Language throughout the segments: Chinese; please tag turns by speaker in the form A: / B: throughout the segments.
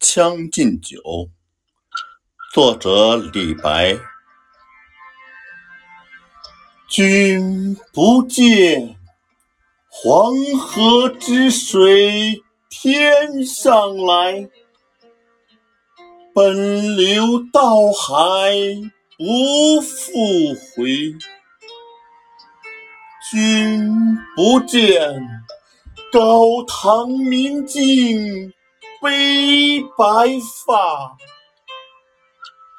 A: 《将进酒》作者李白。君不见，黄河之水天上来，奔流到海不复回。君不见，高堂明镜。悲白发，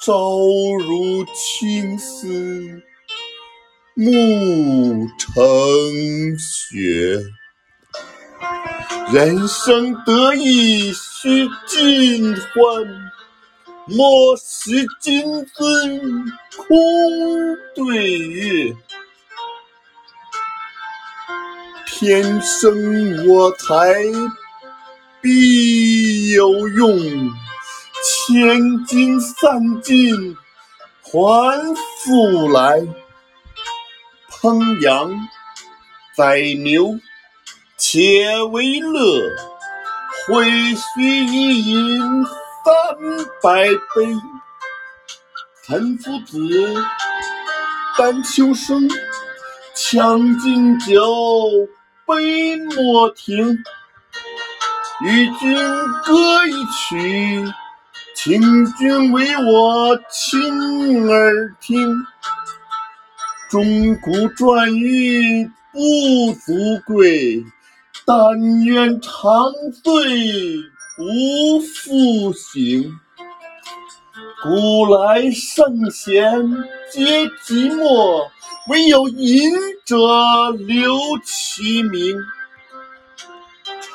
A: 朝如青丝暮成雪。人生得意须尽欢，莫使金樽空对月。天生我材必有用，千金散尽还复来。烹羊宰牛且为乐，会须一饮三百杯。岑夫子，丹丘生，《将进酒》杯莫停。与君歌一曲，请君为我倾耳听。钟鼓馔玉不足贵，但愿长醉不复醒。古来圣贤皆寂寞，惟有饮者留其名。